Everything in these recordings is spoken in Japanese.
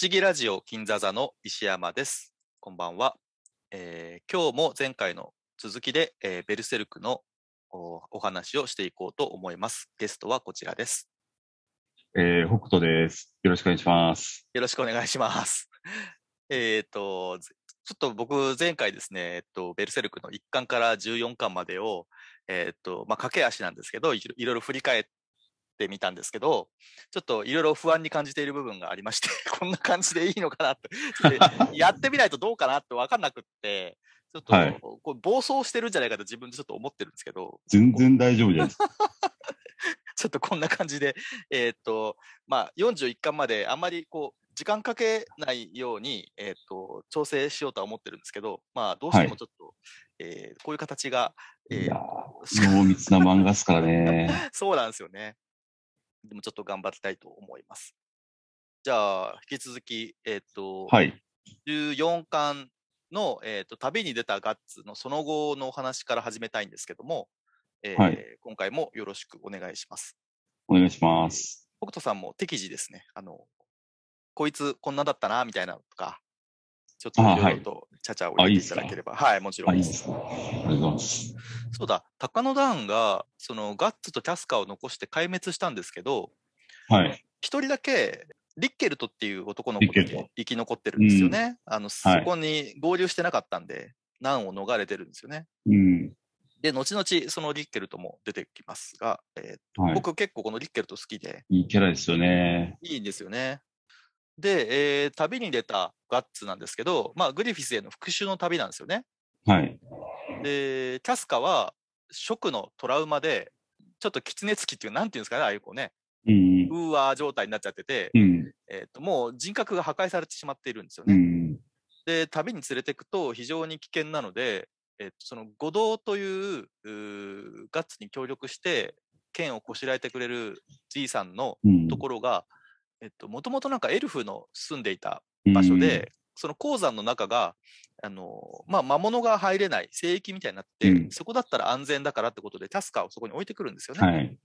思議ラジオ金座座の石山です。こんばんは。えー今日も前回の続きで、えーベルセルクのおお話をしていこうと思います。ゲストはこちらです。えー、北斗です。よろしくお願いします。よろしくお願いします。えっと、ぜちょっと僕前回ですね、えっと、ベルセルクの1巻から14巻までを、えっと、まあ、駆け足なんですけど、いろいろいろ振り返ってみたんですけど、ちょっといろいろ不安に感じている部分がありまして、こんな感じでいいのかなって、やってみないとどうかなって分かんなくって、ちょっと、はいこう暴走してるんじゃないかと自分でちょっと思ってるんですけど、全然大丈夫です。ちょっとこんな感じで、えーっと、まあ、41巻まであんまりこう、時間かけないように、えーっと、調整しようとは思ってるんですけど、まあ、どうしてもちょっと、えーこういう形が、えーいやー、濃密な漫画っすからね。そうなんですよね。でもちょっと頑張りたいと思います。じゃあ、引き続き、えーっと、はい。14巻の、えーっと、旅に出たガッツのその後のお話から始めたいんですけども、えーはい今回もよろしくお願いします。お願いします。北斗さんも適時ですね。あの、こいつこんなだったな、みたいなのとか、ちょっとあいろいろとちゃちゃを入れていただければ。はい、もちろあ、ん。ありがとうございます。そうだ、高野ダウンが、そのガッツとキャスカーを残して壊滅したんですけど、はい。一人だけ、リッケルトっていう男の子だリッケルトけ生き残ってるんですよね。あの、そはいこに合流してなかったんで、難を逃れてるんですよね。うん。で、後々、そのリッケルトも出てきますが、えーとはい。僕結構このリッケルト好きで、いいキャラですよね。いいんですよね。で、えー旅に出たガッツなんですけど、まあ、グリフィスへの復讐の旅なんですよね。はい。で、キャスカは、食のトラウマで、ちょっと狐つきっていう、なんていうんですかね、ああいうこうね、うん。ウーワー状態になっちゃってて、うん。えっ、と、もう人格が破壊されてしまっているんですよね。うん。で、旅に連れてくと非常に危険なので、えっ、と、その、五道といううーガッツに協力して、剣をこしらえてくれるじいさんのうん。ところが、えっと、もともとなんかエルフの住んでいた場所で、その鉱山の中が、あの、まあ、魔物が入れない聖域みたいになって、うんそこだったら安全だからってことで、キャスカーをそこに置いてくるんですようん、ね。はい。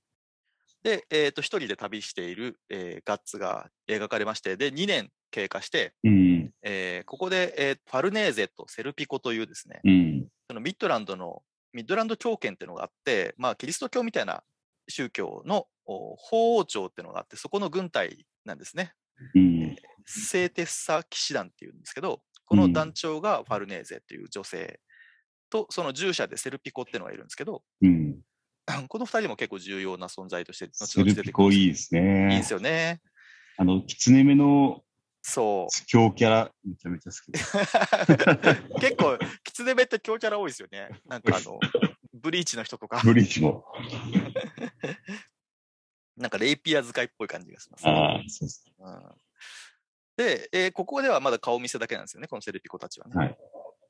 で、えっ、と、一人で旅している、えーガッツが描かれまして、で、2年経過して、うん。えーここで、えーファルネーゼとセルピコというですね、うん。そのミッドランドの、ミッドランド教圏っていうのがあって、まあ、キリスト教みたいな宗教のお法王朝っていうのがあって、そこの軍隊なんですね。うん。聖テッサ騎士団っていうんですけど、この団長がファルネーゼっていう女性と、その従者でセルピコっていうのがいるんですけど、うん。この二人も結構重要な存在として、後セルピ々出てくるんですコいいですいいねで。すよね。あの、キツネ目のそう。強キャラ、めちゃめちゃ好きです。結構、キツネ目って強キャラ多いですよね。なんかあの、ブリーチの人とか、ブリーチも。なんかレイピア使いっぽい感じがします、ああ、そうです。うんで、えーここではまだ顔見せだけなんですよね、このセルピコたちはね。はい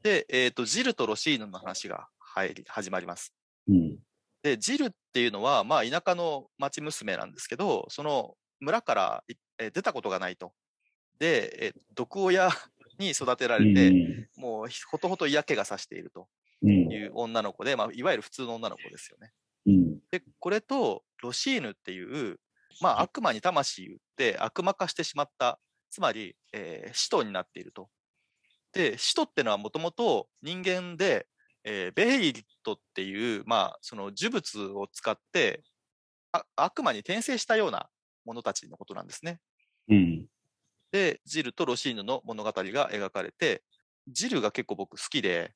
で、えっ、と、ジルとロシーヌの話が入り、始まります。うん。で、ジルっていうのは、まあ、田舎の町娘なんですけど、その村からい、えー出たことがないと。で、えー毒親 に育てられて、もうひほとほと嫌気がさしているとうん。いう女の子で、まあ、いわゆる普通の女の子ですよね。うん。で、これとロシーヌっていう、まあ、悪魔に魂売って悪魔化してしまった、つまり、えー使徒になっていると。で、使徒ってのはもともと人間で、えーベイリットっていう、まあ、その呪物を使って、あ悪魔に転生したような者たちのことなんですね。うん。で、ジルとロシーヌの物語が描かれて、ジルが結構僕好きで。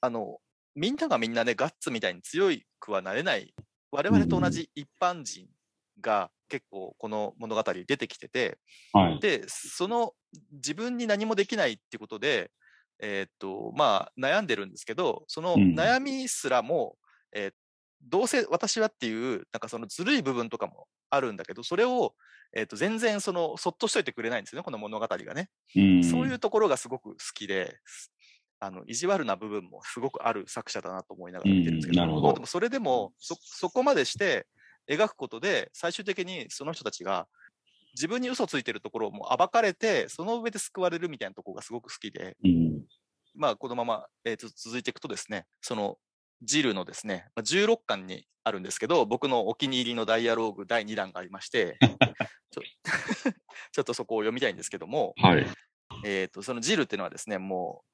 あの、みんながみんなね、ガッツみたいに強くはなれない、我々と同じ一般人が結構この物語出てきてて、はい。で、その自分に何もできないってことで、えーっと、まあ、悩んでるんですけど、そのうん悩みすらも、えーどうせ私はっていう、なんかそのずるい部分とかもあるんだけど、それを、えーっと、全然その、そっとしといてくれないんですよね、この物語がね。うん。そういうところがすごく好きで、あの、意地悪な部分も すごくある作者だなと思いながら見てるんですけど、うんどまあでもそれでも、そ、そこまでして描くことで、最終的にその人たちが自分に嘘ついてるところをもう暴かれて、その上で救われるみたいなところがすごく好きで、うん。まあ、このまま、えーと続いていくとですね、その、ジルのですね、まあ、16巻にあるんですけど、僕のお気に入りのダイアローグ第2弾がありまして、ちょ ちょっとそこを読みたいんですけども、はい。えっ、と、そのジルっていうのはですね、もう、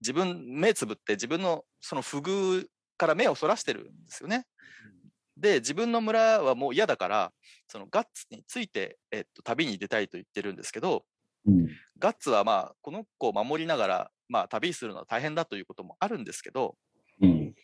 自分、目つぶって自分のその不遇から目をそらしてるんですよね。で、自分の村はもう嫌だから、そのガッツについて、えっ、と、旅に出たいと言ってるんですけど、うん。ガッツはまあ、この子を守りながら、まあ、旅するのは大変だということもあるんですけど、うん。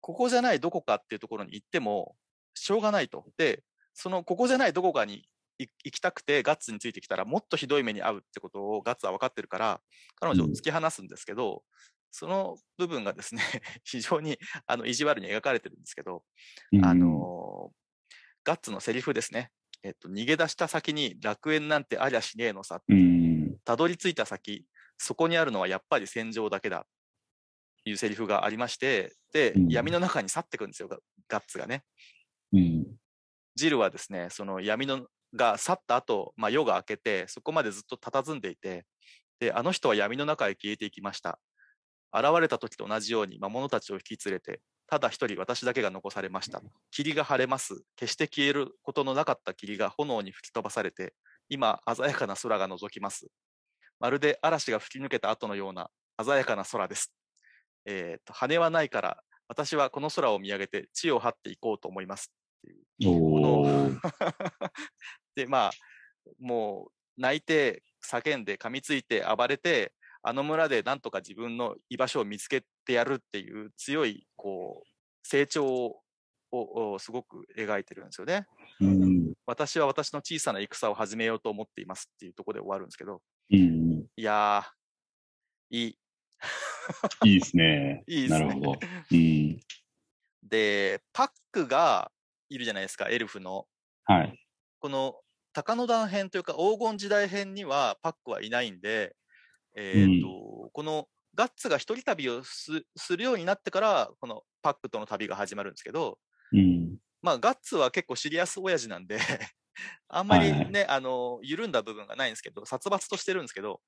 ここじゃないどこかっていうところに行っても、しょうがないと。で、そのここじゃないどこかに行行きたくてガッツについてきたらもっとひどい目に遭うってことをガッツは分かってるから、彼女を突き放すんですけど、その部分がですね、非常にあの意地悪に描かれてるんですけど、うんあ、のガッツのセリフですね。えっと、逃げ出した先に楽園なんてありゃしねえのさ。うん。たどり着いた先、そこにあるのはやっぱり戦場だけだ。いうセリフがありまして、で、うん闇の中に去ってくんですよ、ガガッツがね。うん。ジルはですね、その闇のが去った後、まあ、夜が明けて、そこまでずっと佇んでいて、で、あの人は闇の中へ消えていきました。現れた時と同じように魔物たちを引き連れて、ただ一人私だけが残されました。霧が晴れます。決して消えることのなかった霧が炎に吹き飛ばされて、今、鮮やかな空が覗きます。まるで嵐が吹き抜けた後のような鮮やかな空です。えっ、と、羽はないから、私はこの空を見上げて地を張っていこうと思います。おー。で、まあ、もう泣いて、叫んで、噛みついて、暴れて、あの村でなんとか自分の居場所を見つけてやるっていう強い、こう、成長ををすごく描いてるんですよね。うん。私は私の小さな戦を始めようと思っていますっていうところで終わるんですけど、うん。いやー、いい。いいですね。いいですねなるほど。うん。で、パックがいるじゃないですか、エルフの。はい。この鷹の団編というか黄金時代編にはパックはいないんで、えーとこのガッツが一人旅をすするようになってから、このパックとの旅が始まるんですけど、うん。まあ、ガッツは結構シリアス親父なんで、あんまりはいはいね、あの、緩んだ部分がないんですけど、殺伐としてるんですけど、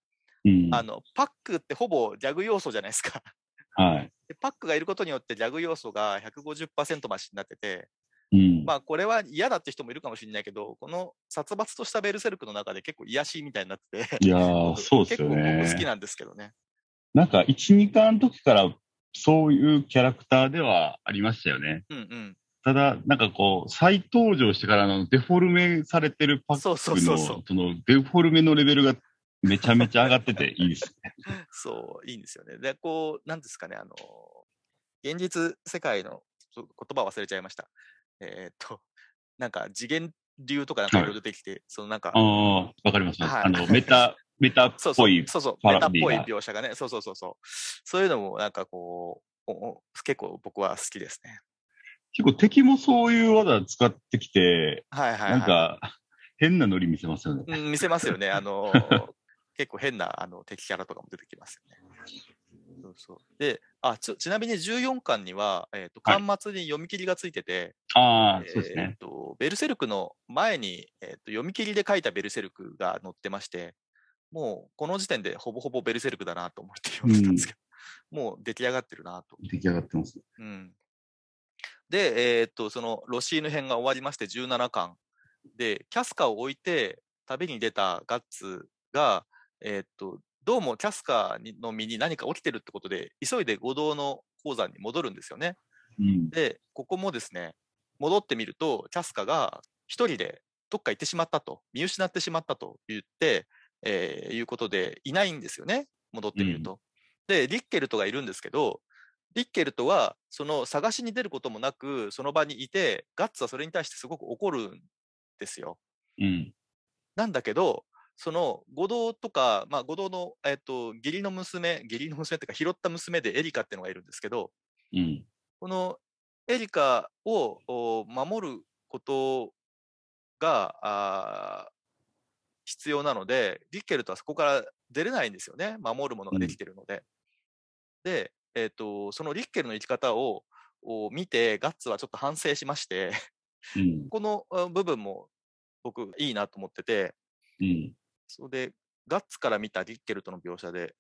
うん。あの、パックってほぼギャグ要素じゃないですか。はい。でパックがいることによってギャグ要素が150%増しになってて、うん。まあこれは嫌だって人もいるかもしれないけど、この殺伐としたベルセルクの中で結構癒しみたいになってて、いや そうですよ結構僕好きね。なんですけどね。なんか、1、2巻の時から、そういうキャラクターではありましたよね。うんうん。ただ、なんかこう、再登場してからのデフォルメされてるパックそうそうの、そうそう。そのデフォルメのレベルがめちゃめちゃ上がってていいですね。そう、いいんですよね。で、こう、なんですかね、あの、現実世界の言葉忘れちゃいました。えーっと、なんか次元流とかなんかいろいろ出てきて、そのなんかあ、あ、わかります。はいあの、メタ、メタっぽい。そうそう、パメタっぽい描写がね、そうそうそうそう。そういうのもなんかこう、おお結構僕は好きですね。結構敵もそういう技使ってきて、はいはい、はい。なんか、変なノリ見せますよね。うん、見せますよね。あのー 結構変なあの敵キャラとかも出てきますよね。そうそうであちょちなみに14巻には、えーとはい巻末に読み切りがついてて、ああ、えそうですね。ーとベルセルクの前に、えーと読み切りで書いたベルセルクが載ってまして、もうこの時点でほぼほぼベルセルクだなと思って読んでたんですけど、もう出来上がってるなと。出来上がってます。うん、で、えーっと、そのロシーヌ編が終わりまして17巻で、キャスカを置いて旅に出たガッツが、えーっと、どうもキャスカにの身に何か起きてるってことで、急いで五道の鉱山に戻るんですよね。うん。で、ここもですね、戻ってみると、キャスカが一人でどっか行ってしまったと、見失ってしまったと言って、えーいうことで、いないんですよね、戻ってみると。で、リッケルトがいるんですけど、リッケルトは、その探しに出ることもなく、その場にいて、ガッツはそれに対してすごく怒るんですよ。うん。なんだけど、その五道とか、まあ、五道の、えっと、義理の娘、義理の娘 っていうか、拾った娘でエリカっていうのがいるんですけど、うん。このエリカをお守ることが必要なので、リッケルトはそこから出れないんですよね。守るものができてるので。で、えっ、と、そのリッケルの生き方をを見て、ガッツはちょっと反省しまして、うん。このあ部分も僕いいなと思ってて、うん。それで、ガッツから見たリッケルトの描写で、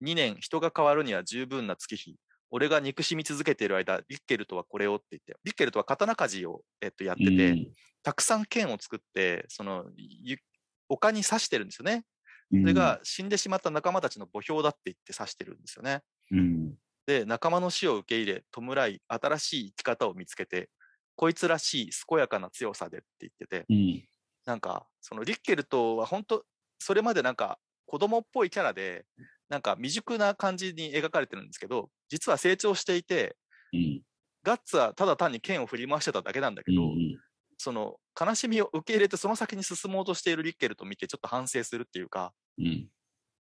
2年人が変わるには十分な月日、俺が憎しみ続けている間、リッケルトはこれをって言って、リッケルトは刀鍛冶を、えっと、やってて、うんたくさん剣を作って、その、ゆ丘に刺してるんですよね。うんそれが死んでしまった仲間たちの墓標だって言って刺してるんですよね。うん。で、仲間の死を受け入れ、弔い、新しい生き方を見つけて、こいつらしい健やかな強さでって言ってて、うん。なんか、そのリッケルトは本当、それまでなんか子供っぽいキャラで、なんか未熟な感じに描かれてるんですけど、実は成長していて、うん。ガッツはただ単に剣を振り回してただけなんだけど、うん。その悲しみを受け入れてその先に進もうとしているリッケルトを見てちょっと反省するっていうか、うん。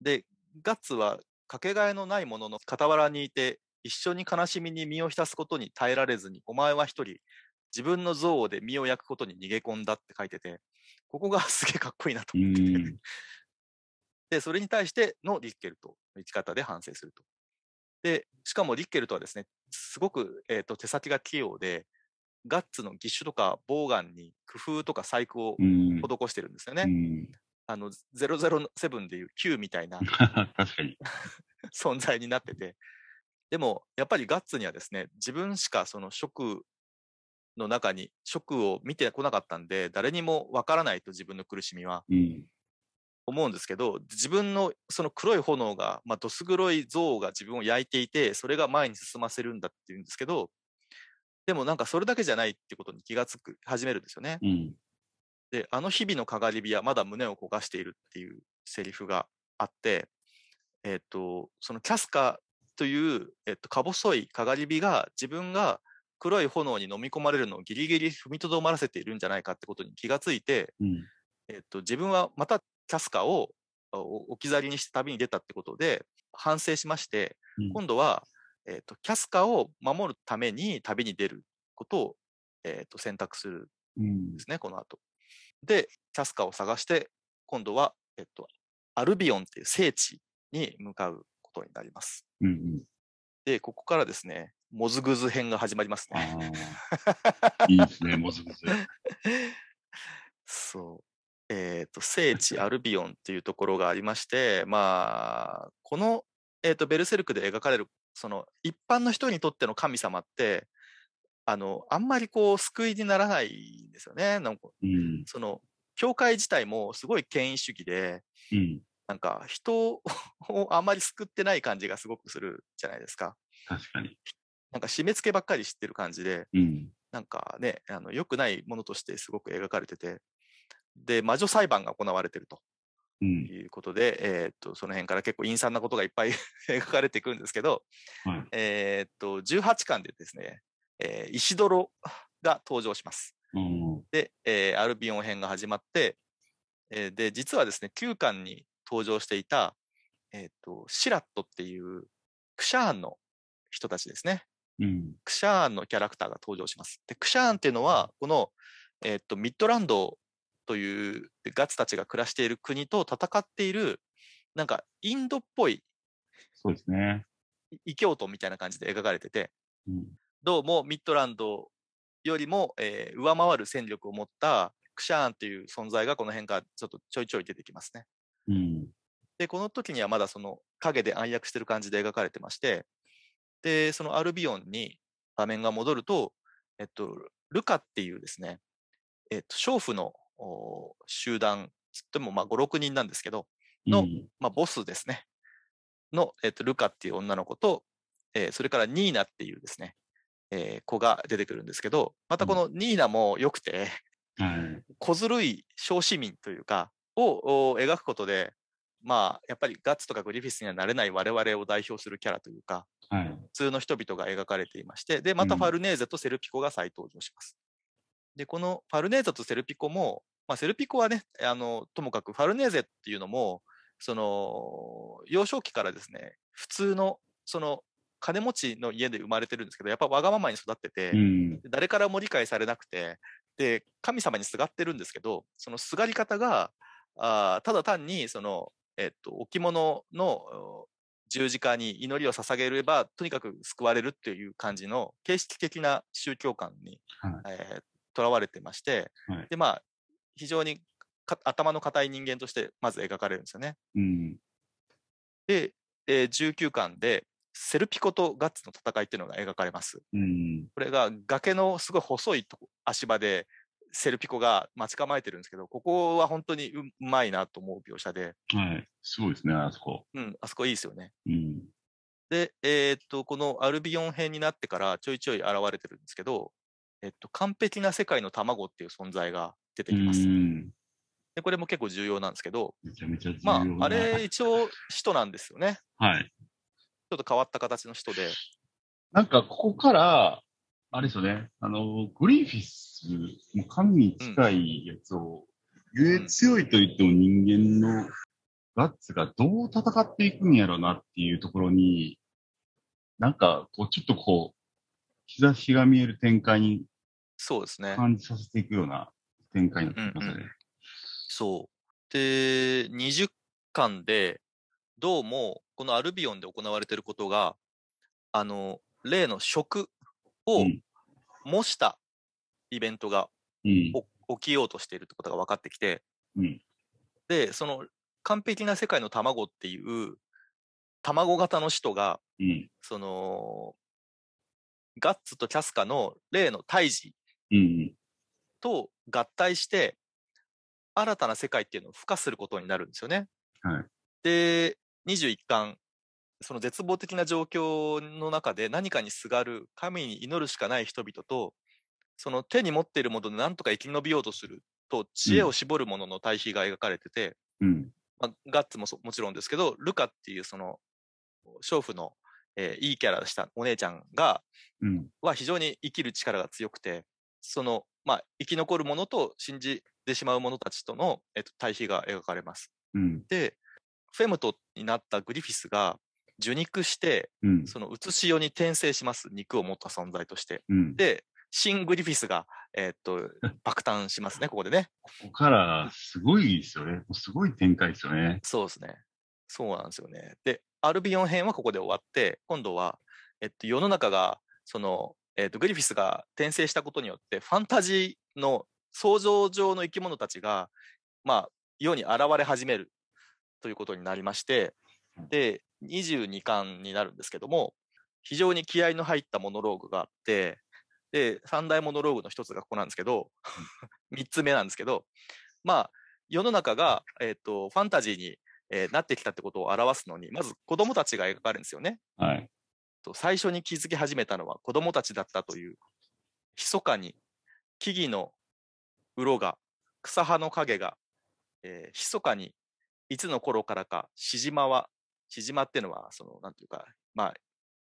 で、ガッツはかけがえのないものの傍らにいて、一緒に悲しみに身を浸すことに耐えられずに、お前は一人、自分の憎悪で身を焼くことに逃げ込んだって書いてて、ここがすげえかっこいいなとう思ってて、ん。で、それに対してのリッケルトの生き方で反省すると。で、しかもリッケルトはですね、すごく、えー、と手先が器用で、ガッツの義手とかボウガンに工夫とか細工をうん。施してるんですよね。うん。あの、007でいう Q みたいな 確かに。存在になってて、でも、やっぱりガッツにはですね、自分しかその職の中に、職を見てこなかったんで、誰にもわからないと自分の苦しみはうん。思うんですけど、自分のその黒い炎が、まあ、どす黒い像が自分を焼いていて、それが前に進ませるんだっていうんですけど、でもなんかそれだけじゃないってことに気がつく、始めるんですよね。うん。で、あの日々のかがり火はまだ胸を焦がしているっていうセリフがあって、えっ、と、そのキャスカという、えっ、と、か細いかがり火が自分が黒い炎に飲み込まれるのをギリギリ踏みとどまらせているんじゃないかってことに気がついて、うん。えっ、と、自分はまたキャスカをお置き去りにして旅に出たってことで反省しまして、うん今度は、えっ、と、キャスカを守るために旅に出ることを、えっ、と、選択するうんですね、この後。で、キャスカを探して、今度は、えっと、アルビオンっていう聖地に向かうことになります。うん。で、ここからですね、モズグズ編が始まりますあね。あ。いいですね、もずもず。そう。えっ、と、聖地アルビオンっていうところがありまして、まあ、この、えっ、と、ベルセルクで描かれる、その、一般の人にとっての神様って、あの、あんまりこう、救いにならないんですよね。なんかうん。その、教会自体もすごい権威主義で、うん。なんか人を あんまり救ってない感じがすごくするじゃないですか。確かに。なんか締め付けばっかり知ってる感じで、うん。なんかね、あの良くないものとしてすごく描かれてて、で、魔女裁判が行われてるとうん。いうことで、えーっと、その辺から結構陰惨なことがいっぱい 描かれていくんですけど、はい。えーっと、18巻でですね、えー石泥が登場します。うん。で、えーアルビオン編が始まって、えーで、実はですね、9巻に登場していた、えっ、と、シラットっていうクシャーンの人たちですね。うん。クシャーンのキャラクターが登場します。で、クシャーンっていうのは、この、えっ、と、ミッドランドというガッツたちが暮らしている国と戦っている、なんか、インドっぽいそうですね。異教徒みたいな感じで描かれてて、うん。どうもミッドランドよりも、えー上回る戦力を持ったクシャーンっていう存在がこの辺からちょっとちょいちょい出てきますね。うん。で、この時にはまだその影で暗躍してる感じで描かれてまして、で、そのアルビオンに画面が戻ると、えっと、ルカっていうですね、えっと、娼婦のお集団、つってもまあ5、6人なんですけど、のうん。まあボスですね、の、えっと、ルカっていう女の子と、えーそれからニーナっていうですね、えー子が出てくるんですけど、またこのニーナも良くて、はい。小ずるい小市民というか、をお描くことで、まあ、やっぱりガッツとかグリフィスにはなれない我々を代表するキャラというか、はい。普通の人々が描かれていまして、で、またうんファルネーゼとセルピコが再登場します。で、このファルネーゼとセルピコも、まあ、セルピコはね、あの、ともかくファルネーゼっていうのも、その、幼少期からですね、普通の、その、金持ちの家で生まれてるんですけど、やっぱわがままに育ってて、うん。誰からも理解されなくて、で、神様にすがってるんですけど、そのすがり方が、あーただ単に、その、えっと、置物のお十字架に祈りを捧げれば、とにかく救われるっていう感じの形式的な宗教観に、はいえー囚われてまして、はいで、まあ、非常にか頭の固い人間としてまず描かれるんですよね。うん。で、えー19巻で、セルピコとガッツの戦いっていうのが描かれます。うん。これが崖のすごい細いとこ足場で、セルピコが待ち構えてるんですけど、ここは本当にううまいなと思う描写で、はい。すごいですね、あそこ。うん、あそこいいですよね。うん。で、えーっと、このアルビオン編になってからちょいちょい現れてるんですけど、えっと、完璧な世界の卵っていう存在が出てうきます。ん。で、これも結構重要なんですけど、めちゃめちゃ重要まな。あ、あれ一応人なんですよね。はい。ちょっと変わった形の人で。なんか、ここから、あれですよね、あの、グリフィス、もう神に近いやつを、ゆえ強いと言っても人間のガッツがどう戦っていくんやろうなっていうところに、なんか、こう、ちょっとこう、日差しが見える展開にそうですね。感じさせていくような展開になってきますね。そう。で、20巻で、どうも、このアルビオンで行われていることが、あの、例の食をうん模したイベントが起きようとしているってことが分かってきて、うん。で、その完璧な世界の卵っていう卵型の使徒が、うん。その、ガッツとキャスカの例の胎児うん。と合体して、新たな世界っていうのを付加することになるんですよね。はい。で、21巻、その絶望的な状況の中で何かにすがる神に祈るしかない人々と、その手に持っているもので何とか生き延びようとすると、知恵を絞るものの対比が描かれてて、うん。まあ、ガッツもそもちろんですけど、ルカっていうその、娼婦の、えーいいキャラしたお姉ちゃんが、うん。は非常に生きる力が強くて、その、まあ、生き残る者と信じてしまう者たちとの、えっと、対比が描かれます。うん。で、フェムトになったグリフィスが受肉して、うん。その写し世に転生します。肉を持った存在として。うん。で、新グリフィスが、えっと、爆誕しますね、ここでね。ここから、すごいですよね。すごい展開ですよね。そうですね。そうなんですよね。で、アルビオン編はここで終わって、今度は、えっと、世の中が、その、えっと、グリフィスが転生したことによって、ファンタジーの想像上の生き物たちが、まあ、世に現れ始めるということになりまして、で、22巻になるんですけども、非常に気合の入ったモノローグがあって、で、三大モノローグの一つがここなんですけど、三つ目なんですけど、まあ、世の中が、えっ、と、ファンタジーに、えーなってきたってことを表すのに、まず子供たちが描かれるんですよね。はい。と最初に気づき始めたのは子供たちだったという、密かに木々の鱗が、草葉の影が、えー密かにいつの頃からか、しじまは、しじまっていうのは、その、なんていうか、まあ、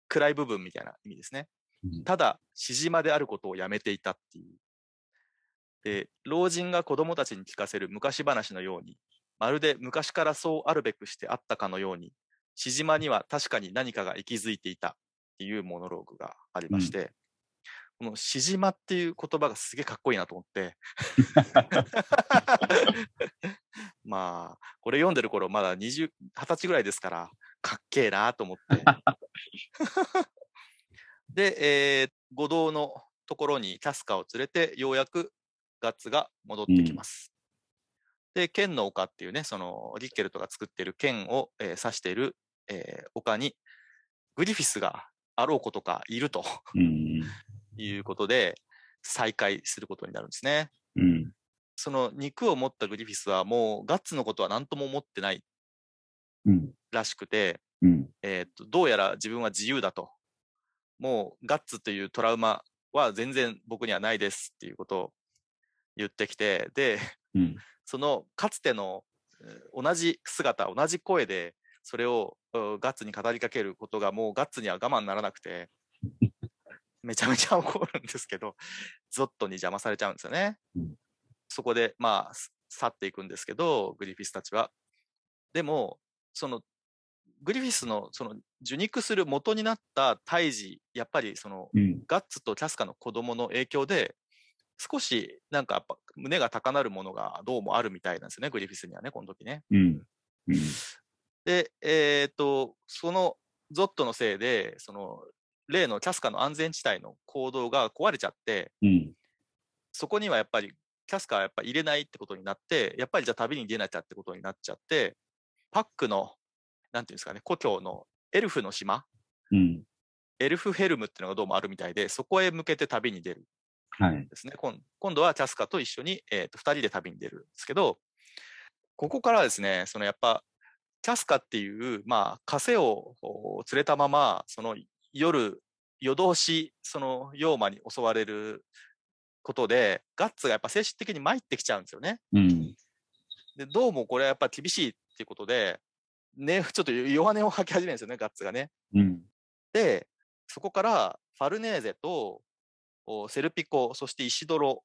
暗い部分みたいな意味ですね。うんただ、しじまであることをやめていたっていう。で、老人が子供たちに聞かせる昔話のように、まるで昔からそうあるべくしてあったかのように、しじまには確かに何かが息づいていたっていうモノローグがありまして、このしじまっていう言葉がすげえかっこいいなと思って、まあ、これ読んでる頃まだ20、20歳ぐらいですから、かっけえなと思って。で、えー、五道のところにキャスカを連れて、ようやくガッツが戻ってきます。で、剣の丘っていうね、そのリッケルトが作っている剣を、えー指している、えー丘に、グリフィスがあろうことかいるとうん。いうことで、再会することになるんですね。うん。その肉を持ったグリフィスはもうガッツのことは何とも思ってないうん。らしくて、うん。えーっと、どうやら自分は自由だと。もうガッツというトラウマは全然僕にはないですっていうことを言ってきて、で、うん。そのかつてのえー同じ姿、同じ声でそれをうガッツに語りかけることがもうガッツには我慢ならなくて、めちゃめちゃ怒るんですけど、ゾットに邪魔されちゃうんですよね。うんそこで、まあ、す去っていくんですけど、グリフィスたちは。でも、その、グリフィスのその受肉する元になった胎児、やっぱりそのうん。ガッツとキャスカの子供の影響で、少しなんかやっぱ胸が高鳴るものがどうもあるみたいなんですよね、グリフィスにはね、この時ね。うん。うん。で、えっ、と、そのゾットのせいで、その例のキャスカの安全地帯の行動が壊れちゃって、うん。そこにはやっぱりキャスカはやっぱ入れないってことになって、やっぱりじゃあ旅に出なきゃってことになっちゃって、パックの、なんていうんですかね、故郷のエルフの島うん。エルフヘルムっていうのがどうもあるみたいで、そこへ向けて旅に出る。ですね。今今度はキャスカと一緒に、えー、と2人で旅に出るんですけど、ここからはですね、そのやっぱ、キャスカっていう、まあ、枷をお連れたまま、その夜、夜通し、その妖魔に襲われることで、ガッツがやっぱ精神的に参ってきちゃうんですよね。うん。で、どうもこれはやっぱ厳しいっていうことで、ね、ちょっと弱音を吐き始めるんですよね、ガッツがね。うん。で、そこからファルネーゼとおセルピコ、そしてイシドロ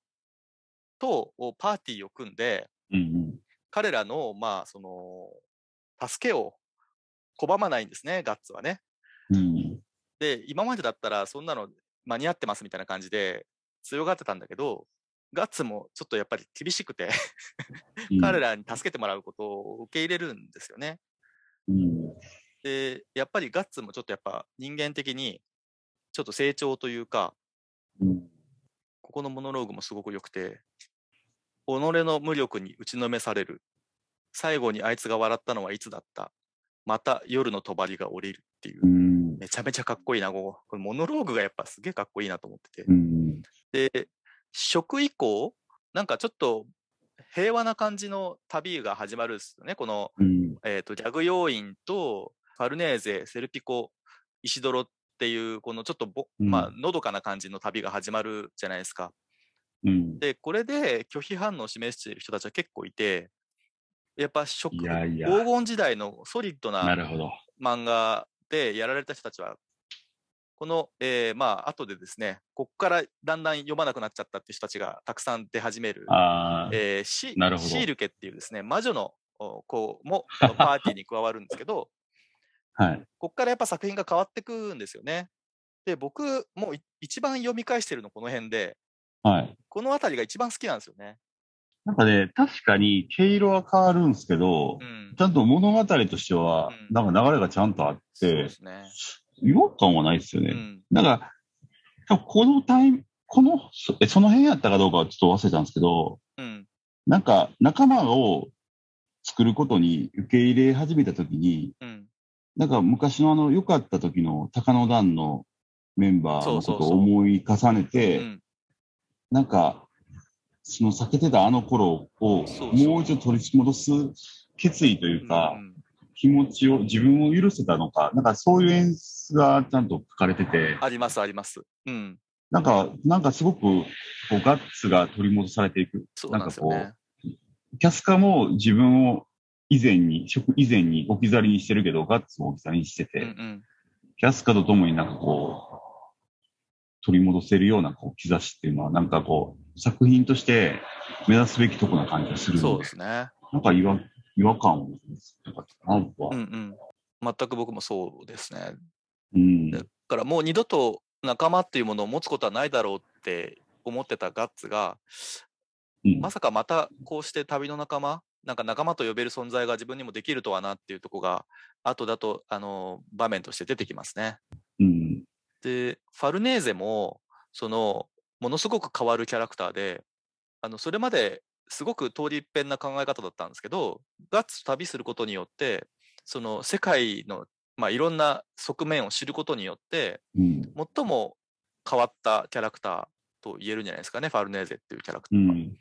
とおパーティーを組んで、うん。彼らの、まあ、その、助けを拒まないんですね、ガッツはね。うん。で、今までだったらそんなの間に合ってますみたいな感じで強がってたんだけど、ガッツもちょっとやっぱり厳しくて、彼らに助けてもらうことを受け入れるんですよね。うん。で、やっぱりガッツもちょっとやっぱ人間的にちょっと成長というか、うん。ここのモノローグもすごく良くて、己の無力に打ちのめされる。最後にあいつが笑ったのはいつだった。また夜の帳が降りるっていうう。ん。めちゃめちゃかっこいいな、こここれモノローグがやっぱすげえかっこいいなと思ってて。うん。で、食以降、なんかちょっと平和な感じの旅が始まるんですよね。この、うん。えっ、と、ギャグ要員と、ファルネーゼ、セルピコ、イシドロっていう、このちょっとぼ、うんまあ、のどかな感じの旅が始まるじゃないですか。うん。で、これで拒否反応を示している人たちは結構いて、やっぱ食、いやいや黄金時代のソリッドななるほど。漫画でやられた人たちは、この、えーまあ、後でですね、ここからだんだん読まなくなっちゃったっていう人たちがたくさん出始める、ああ。えーシなるほどシールケっていうですね、魔女のお子も パーティーに加わるんですけど、はい。ここからやっぱ作品が変わってくんですよね。で、僕、もうい一番読み返してるのこの辺で、はい。この辺りが一番好きなんですよね。なんかね、確かに毛色は変わるんですけど、うんち。ゃんと物語としては、うんなんか流れがちゃんとあって。違和感はないですよね。うん。なんか、このタイム、この、その辺やったかどうかはちょっと忘れたんですけど、うん。なんか仲間を作ることに受け入れ始めたときに、うん。なんか昔のあの良かった時の高野団のメンバーのことを思い重ねて、うんなんか、その避けてたあの頃をもう一度取り戻す決意というか、うん気持ちを、自分を許せたのか、なんかそういう演出がちゃんと書かれてて、あります、あります。うん。なんか、なんかすごく、こう、ガッツが取り戻されていく。そうなんですよね。キャスカも自分を以前に、職以前に置き去りにしてるけど、ガッツも置き去りにしてて、うんうん。キャスカと共になんかこう、取り戻せるようなこう兆しっていうのは、なんかこう、作品として目指すべきとこな感じがするそうので、ですね。なんか違和違和感をなかったかなとはうんうん。全く僕もそうですね。うん。だからもう二度と仲間っていうものを持つことはないだろうって思ってたガッツが、うんまさかまたこうして旅の仲間、なんか仲間と呼べる存在が自分にもできるとはなっていうところが、後だと、あの、場面として出てきますね。うん。で、ファルネーゼも、その、ものすごく変わるキャラクターで、あの、それまですごく通り一遍な考え方だったんですけど、ガッツと旅することによって、その世界の、まあ、いろんな側面を知ることによって、うん。最も変わったキャラクターと言えるんじゃないですかね、ファルネーゼっていうキャラクターは。うん。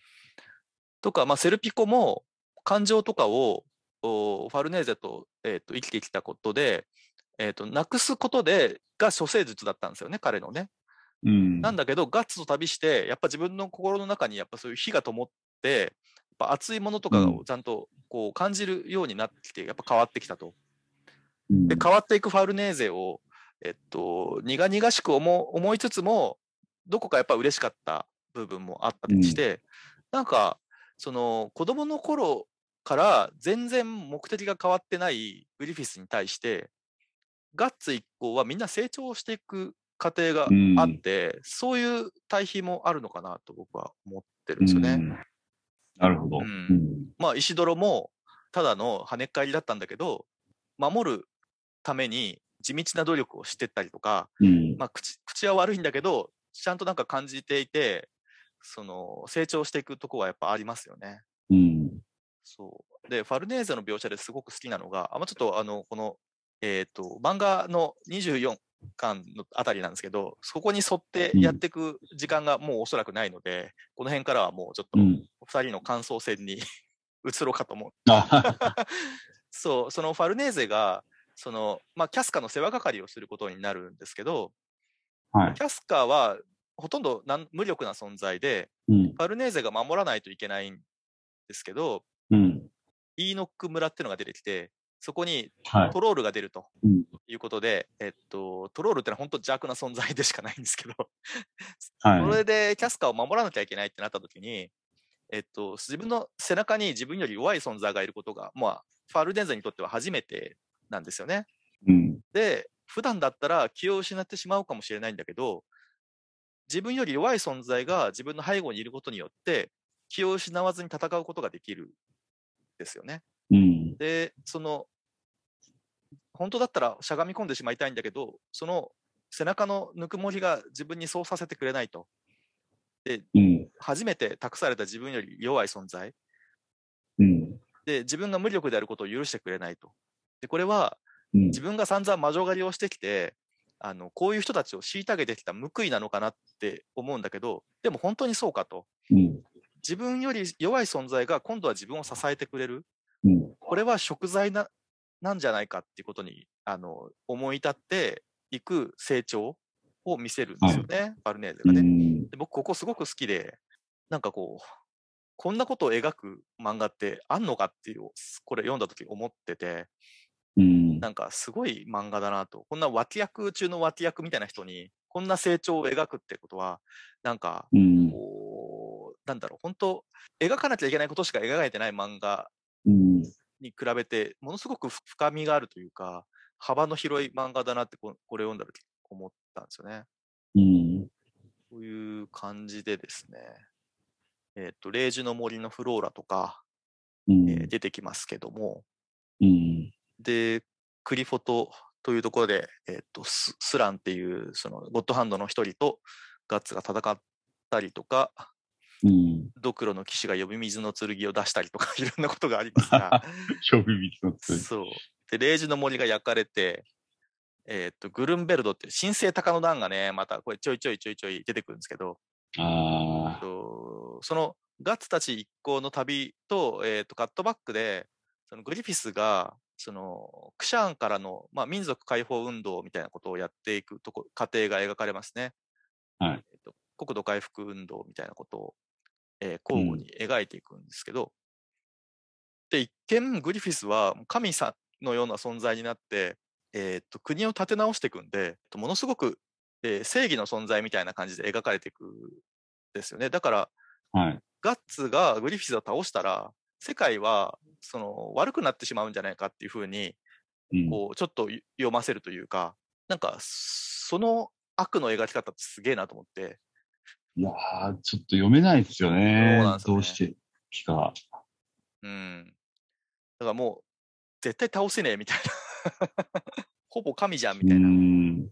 とか、まあ、セルピコも感情とかをおファルネーゼと,、えー、と生きてきたことで、えー、となくすことでが処世術だったんですよね、彼のね。うん。なんだけど、ガッツと旅して、やっぱ自分の心の中にやっぱそういう火が灯って、やっぱ熱いものとかうんをちゃんとこう感じるようになってきて、やっぱ変わってきたと。うんで、変わっていくファルネーゼを、えっと、苦々しく思思いつつも、どこかやっぱ嬉しかった部分もあったりして、なんか、その子供の頃から全然目的が変わってないグリフィスに対して、ガッツ一行はみんな成長していく過程があって、そういう対比もあるのかなと僕は思ってるんですよね。うんなるほど。ううんん。まあ、石泥もただの跳ねっ返りだったんだけど、守るために地道な努力をしてったりとか、うん。まあ、口口は悪いんだけど、ちゃんとなんか感じていて、その成長していくとこはやっぱありますよね。うん。そう。で、ファルネーゼの描写ですごく好きなのが、あ、まあ、ちょっとあの、この、えっ、と、漫画の24巻のあたりなんですけど、そこに沿ってやっていく時間がもうおそらくないので、この辺からはもうちょっとうん。二人の感想戦に 移ろうかと思う。あ そう、そのファルネーゼが、その、まあ、キャスカの世話係をすることになるんですけど、はい。キャスカはほとんどなん無力な存在で、うん。ファルネーゼが守らないといけないんですけど、うん。イーノック村っていうのが出てきて、そこにはい。トロールが出るとうん。いうことで、えっと、トロールってのは本当邪悪な存在でしかないんですけど、はい。それでキャスカーを守らなきゃいけないってなった時に、えっと、自分の背中に自分より弱い存在がいることが、まあ、ファルデンゼにとっては初めてなんですよね。うん。で、普段だったら気を失ってしまうかもしれないんだけど、自分より弱い存在が自分の背後にいることによって、気を失わずに戦うことができるんですよね。うん。で、その、本当だったらしゃがみ込んでしまいたいんだけど、その背中のぬくもりが自分にそうさせてくれないと。うん。初めて託された自分より弱い存在。うん。で、自分が無力であることを許してくれないと。で、これはうん自分が散々魔女狩りをしてきて、あの、こういう人たちを虐げてきた報いなのかなって思うんだけど、でも本当にそうかと。うん。自分より弱い存在が今度は自分を支えてくれる。うん。これは食材な、なんじゃないかっていうことに、あの、思い立っていく成長を見せるんですよね、バルネーゼうがね。ん。で僕、ここすごく好きで、なんかこう、こんなことを描く漫画ってあんのかっていう、これ読んだ時思ってて、うん。なんかすごい漫画だなと。こんな脇役中の脇役みたいな人に、こんな成長を描くってことは、なんか、うん。こう、なんだろう、本当描かなきゃいけないことしか描いてない漫画うん。に比べて、ものすごく深みがあるというか、幅の広い漫画だなってこ、これを読んだ時思ったんですよね。うん。こういう感じでですね、えっ、と、霊樹の森のフローラとか、うん。えー出てきますけども、うん。で、クリフォトというところで、えっ、とス、スランっていう、その、ゴッドハンドの一人とガッツが戦ったりとか、うん。ドクロの騎士が呼び水の剣を出したりとか、いろんなことがありますが、勝負率のつそう。で、霊樹の森が焼かれて、えっ、と、グルンベルドっていう神聖鷹の段がね、またこれちょいちょいちょいちょい出てくるんですけど、ああ。とそのガッツたち一行の旅と、えっ、と、カットバックで、そのグリフィスが、その、クシャーンからの、まあ、民族解放運動みたいなことをやっていくとこ、過程が描かれますね。はいえっと、国土回復運動みたいなことを、えー交互に描いていくんですけど、で、一見グリフィスは神さんのような存在になって、えっと、国を立て直していくんで、えっとものすごく、えー正義の存在みたいな感じで描かれていくんですよね。だから、はい。ガッツがグリフィスを倒したら、世界はその悪くなってしまうんじゃないかっていうふうに、うん。こうちょっと読ませるというか、なんかその悪の描き方ってすげえなと思って、いやー、ちょっと読めないですよね。そうなんですよねどうしてきか。うん。だからもう、絶対倒せねえみたいな。ほぼ神じゃんみうたいな。ん。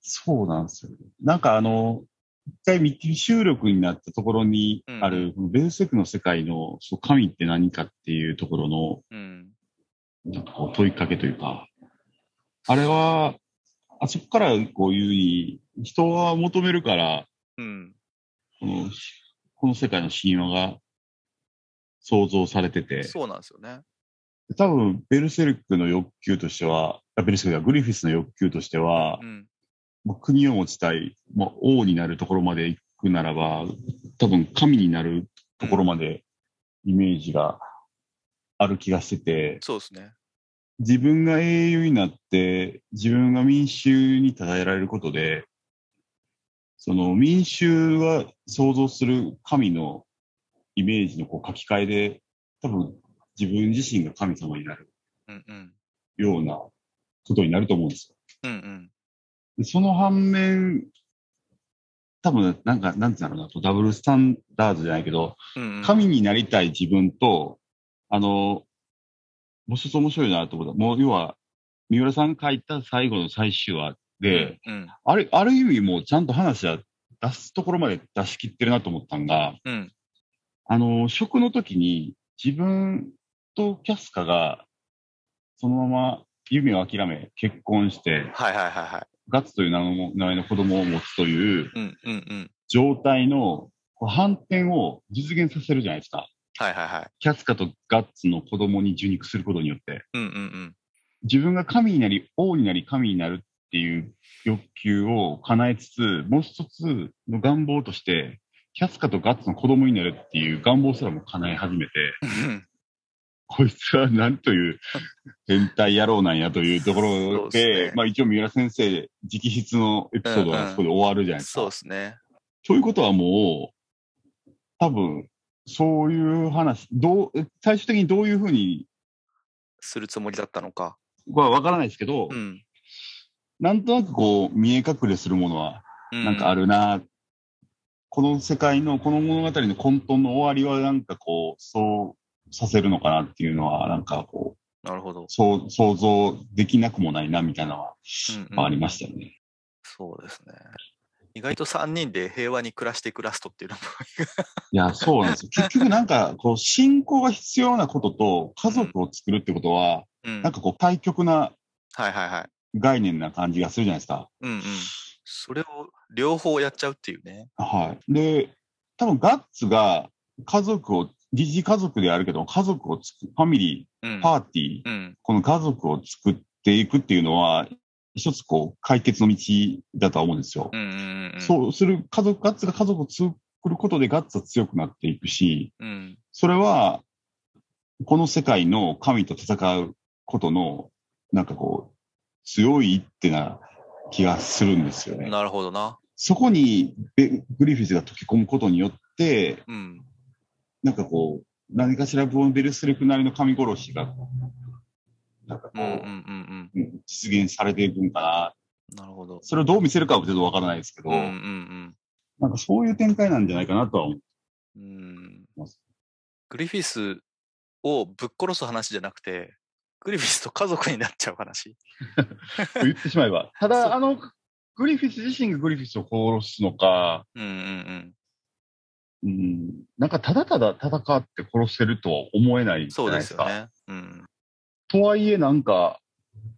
そうなんですよ。なんかあの、一回見切り収録になったところにある、このベルセクの世界のそう神って何かっていうところのうん。なんかこう問いかけというか、あれは、あそこからこういうふうに人は求めるから、うん。このこの世界の神話が想像されてて、そうなんですよね。多分ベルセルクの欲求としては、あベルセルクがグリフィスの欲求としてはう、ん。もう国を持ちたい、もう王になるところまで行くならば、多分神になるところまでイメージがある気がしてて、そうですね。自分が英雄になって、自分が民衆に称えられることで、その民衆が想像する神のイメージのこう書き換えで、多分自分自身が神様になる。ようなことになると思うんですよ。うんうん。でその反面、多分なんか、なんて言うんだろうな、とダブルスタンダードじゃないけど、うんうん、神になりたい自分と、あの、もう一つ面白いなと思った。もう要は、三浦さんが書いた最後の最終話で、うんあれ、ある意味もうちゃんと話は出すところまで出し切ってるなと思ったんが、うん。あの、食の時に自分とキャスカがそのまま夢を諦め結婚して、はいはいはいはい。ガッツという名の名前の子供を持つといううんうんうん。状態の反転を実現させるじゃないですか。はいはいはい。キャスカとガッツの子供に受肉することによって。うんうんうん。自分が神になり、王になり、神になるっていう欲求を叶えつつ、もう一つの願望として、キャスカとガッツの子供になるっていう願望すらも叶え始めて、こいつは何という変態野郎なんやというところでで、すねまあ一応三浦先生直筆のエピソードがそこで終わるじゃないですか。そうですね。ということはもう、多分、そういう話、どう、最終的にどういうふうに、するつもりだったのか。はわからないですけど、うん。なんとなくこう、見え隠れするものは、うなんかあるな、この世界の、この物語の混沌の終わりはなんかこう、そうさせるのかなっていうのは、なんかこう、なるほど。そう、想像できなくもないな、みたいなのは、うんうんありましたよね。そうですね。意外と3人で平和に暮らしていくラストっていうのもいや、そうなんですよ。結局なんか、こう、信仰が必要なことと家族を作るってことは、うん。なんかこう、対極なはいはいはい。概念な感じがするじゃないですか。うんうん。それを両方やっちゃうっていうね。はい。で、多分ガッツが家族を、疑似家族であるけど、家族をつく、ファミリうんー、。パーティー、うん。この家族を作っていくっていうのは、一つこう、解決の道だとは思うんですよ。うんうんうん。そうする、家族、ガッツが家族を作ることでガッツは強くなっていくし、うん。それは、この世界の神と戦うことの、なんかこう、強い一手な気がするんですよね。なるほどな。そこにベグリフィスが溶け込むことによって、うん。なんかこう、何かしらボンベルスレクなりの神殺しが、なんかこう、うんうん実現されていくんかな。うん。なるほど。それをどう見せるかはちょっとわからないですけど、うんうんなんかそういう展開なんじゃないかなとは思うん。うんます。グリフィスをぶっ殺す話じゃなくて、グリフィスと家族になっちゃう話。う。言ってしまえば。た そうだ、あの、グリフィス自身がグリフィスを殺すのか、うんうんうん、なんかただただ戦って殺せるとは思えないうん。じゃそうでないですすか。よね。うん。とはいえなんか、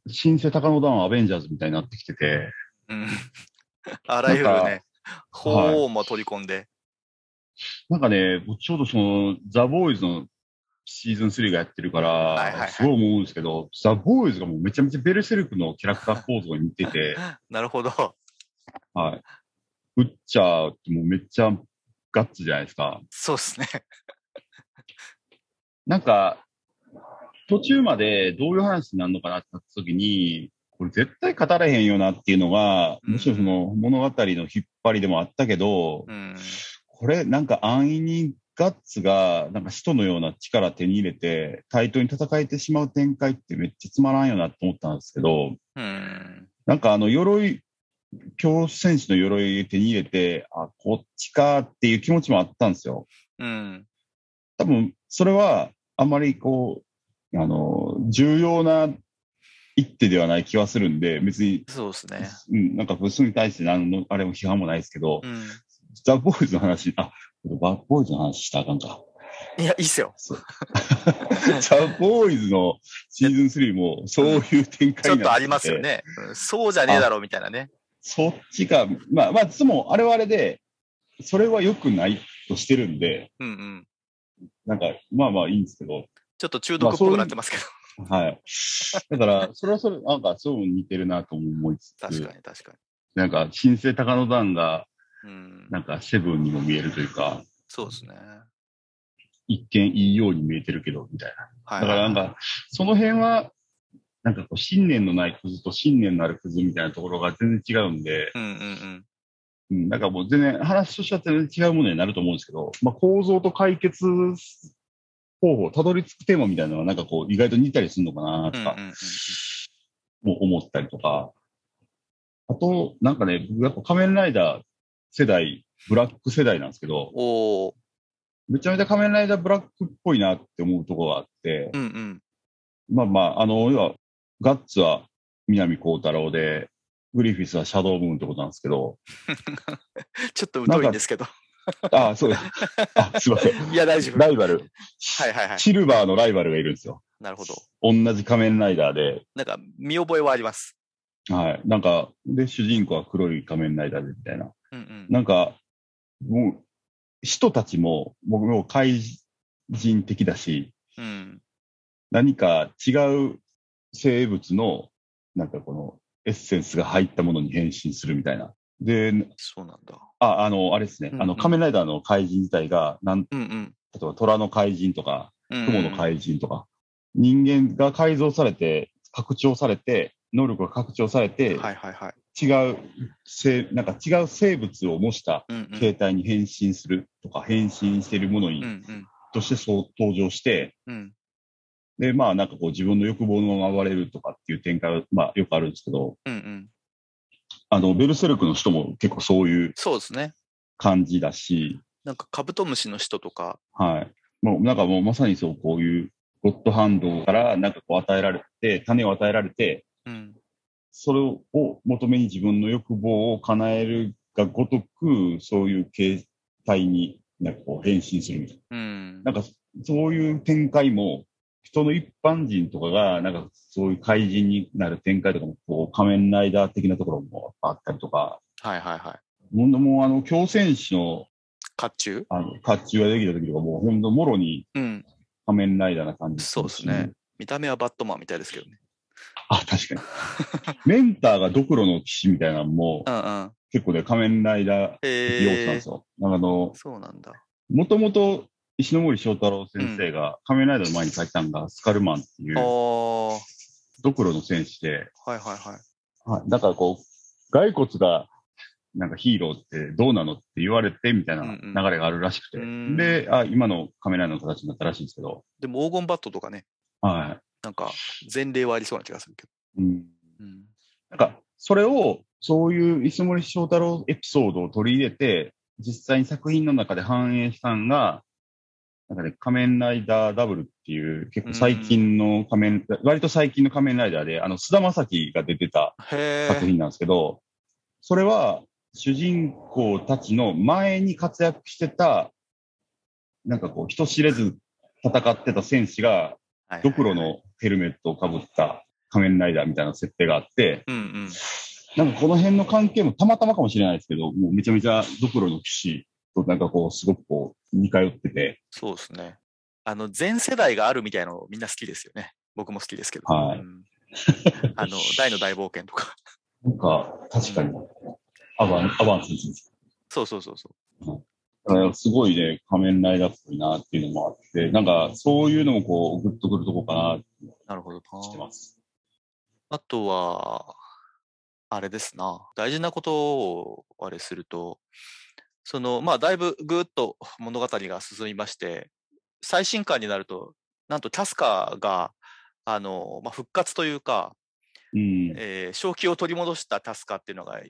新生高野団アベンジャーズみたいになってきてて、うん。あらゆるね、法も取り込んで。なんかね、僕ちょうどその、ザ・ボーイズのシーズン3がやってるから、すごい思うんですけど、ザ・ボーイズがもうめちゃめちゃベルセルクのキャラクター構造に似てて、なるほど。はい。ブッチャーってもうめっちゃガッツじゃないですか。そうですね。なんか、途中までどういう話になるのかなってなった時に、これ絶対語れへんよなっていうのが、うんむしろその物語の引っ張りでもあったけど、うん。これなんか安易にガッツがなんか使徒のような力手に入れて対等に戦えてしまう展開ってめっちゃつまらんよなと思ったんですけど、うん。なんかあの鎧、強戦士の鎧手に入れて、あ、こっちかっていう気持ちもあったんですよ。うん。多分、それはあまりこう、あの、重要な一手ではない気はするんで、別に、そうですね。うん、なんかブスに対して何の、あれも批判もないですけど、うん。ザ・ボーイズの話、あ、バッボーイズの話したらあかんか。いや、いいっすよ。ザ・ ボーイズのシーズン3もそういう展開になっててちょっとありますよ。ね。うんそうじゃねえだろうみたいなね。そっちが、まあまあ、つもあれはあれで、それは良くないとしてるんで、うんうん。なんか、まあまあいいんですけど、ちょっと中毒っぽくなってますけど。はい。だから、それはそれ、なんか、そう似てるなと思いつつ、確かに確かなんか、新生高野団が、に。うん。なんか、セブンにも見えるというか、そうですね。一見いいように見えてるけど、みたいはな。だからなんか、その辺は、なんかこう、信念のないクズと信念のあるクズみたいなところが全然違うんで、うんうんうん。うん、なんかもう全然話としては全然違うものになると思うんですけど、まあ構造と解決方法、たどり着くテーマみたいなのはなんかこう意外と似たりするのかなとかうんうんうんも思ったりとか、あと、なんかね、僕やっぱ仮面ライダー世代、ブラック世代なんですけど、おー。めちゃめちゃ仮面ライダーブラックっぽいなって思うところがあって、うんうん。まあまあ、あの、要は、ガッツは南光太郎で、グリフィスはシャドームーンってことなんですけど、ちょっと疎いんですけど。ああ、そうです。あ、すいません。いや、大丈夫。ライバル、はいはいはい。シルバーのライバルがいるんですよ。なるほど。同じ仮面ライダーで。なんか、見覚えはあります。はい。なんか、で、主人公は黒い仮面ライダーでみたいな。うんうん。なんか、もう、人たちも、僕も怪人的だし、うん。何か違う生物の、なんかこの、エッセンスが入ったものに変身するみたいな。で、そうなんだ。あ、あの、あれですね。うんうんあの、仮面ライダーの怪人自体が、なん、うんうん。例えば虎の怪人とか、うん雲の怪人とか、人間が改造されて、拡張されて、能力が拡張されて、はいはいはい。違う、せなんか違う生物を模したうんうん。形態に変身するとか、変身しているものに。としてそう登場して、うん。で、まあなんかこう自分の欲望のまま暴れるとかっていう展開は、まあよくあるんですけど、うんうん。あの、ベルセルクの人も結構そういうそうですね。感じだし、なんかカブトムシの人とか、はい。もうなんかもうまさにそうこういうゴッドハンドからなんかこう与えられて、種を与えられて、うん。それを求めに自分の欲望を叶えるがごとく、そういう形態になんかこう変身するみたいうん。な。なんかそういう展開も、人の一般人とかが、なんかそういう怪人になる展開とかも、こう仮面ライダー的なところもあったりとか、はいはいはい。もうもうあの、強戦士の、甲冑？あの、甲冑ができた時とかもうほんともろにうん。仮面ライダーな感じそうですね。見た目はバットマンみたいですけどね。あ、確かに。メンターがドクロの騎士みたいなのも うんうん。結構ね、仮面ライダー的要素なんです。よ。なんかあの、そうなんだ。もともと石ノ森章太郎先生が仮面ライダーの前に書いたのがスカルマンっていうドクロの戦士で、いはいはい。はい、だからこう、骸骨がなんかヒーローってどうなのって言われてみたいなうんうん流れがあるらしくて、うんであ、今の仮面ライダーの形になったらしいんですけど、でも黄金バットとかね、はなんか前例はありそうな気がするけど。い。うんうん。なんか、それを、そういう石森章太郎エピソードを取り入れて、実際に作品の中で反映したんが、なんかね、仮面ライダーダブルっていう、結構最近の仮面、割と最近の仮面ライダーで、あの、菅田将暉が出てた。作品なんですけど、それは、主人公たちの前に活躍してた、なんかこう、人知れず戦ってた戦士が、ドクロ。のヘルメットをかぶった仮面ライダーみたいな設定があって、うんうん。なんかこの辺の関係もたまたまかもしれないですけど、もうめちゃめちゃドクロの騎士となんかこう、すごくこう、似通ってて、そうですね。あの、全世代があるみたいなのみんな好きですよね。僕も好きですけど。はいうんあの、大の大冒険とか。なんか確かに、アバン、アバンスです。そうそうそうそう。だからすごいね、仮面ライダーっぽいなっていうのもあって、なんかそういうのもこう、グッとくるとこかなってなるほどな。してます。あとは、あれですな。大事なことをあれすると、その、まあ、だいぶぐーっと物語が進みまして、最新刊になると、なんとキャスカーが、あの、まあ、復活というか、うん。えー正気を取り戻したタスカっていうのが、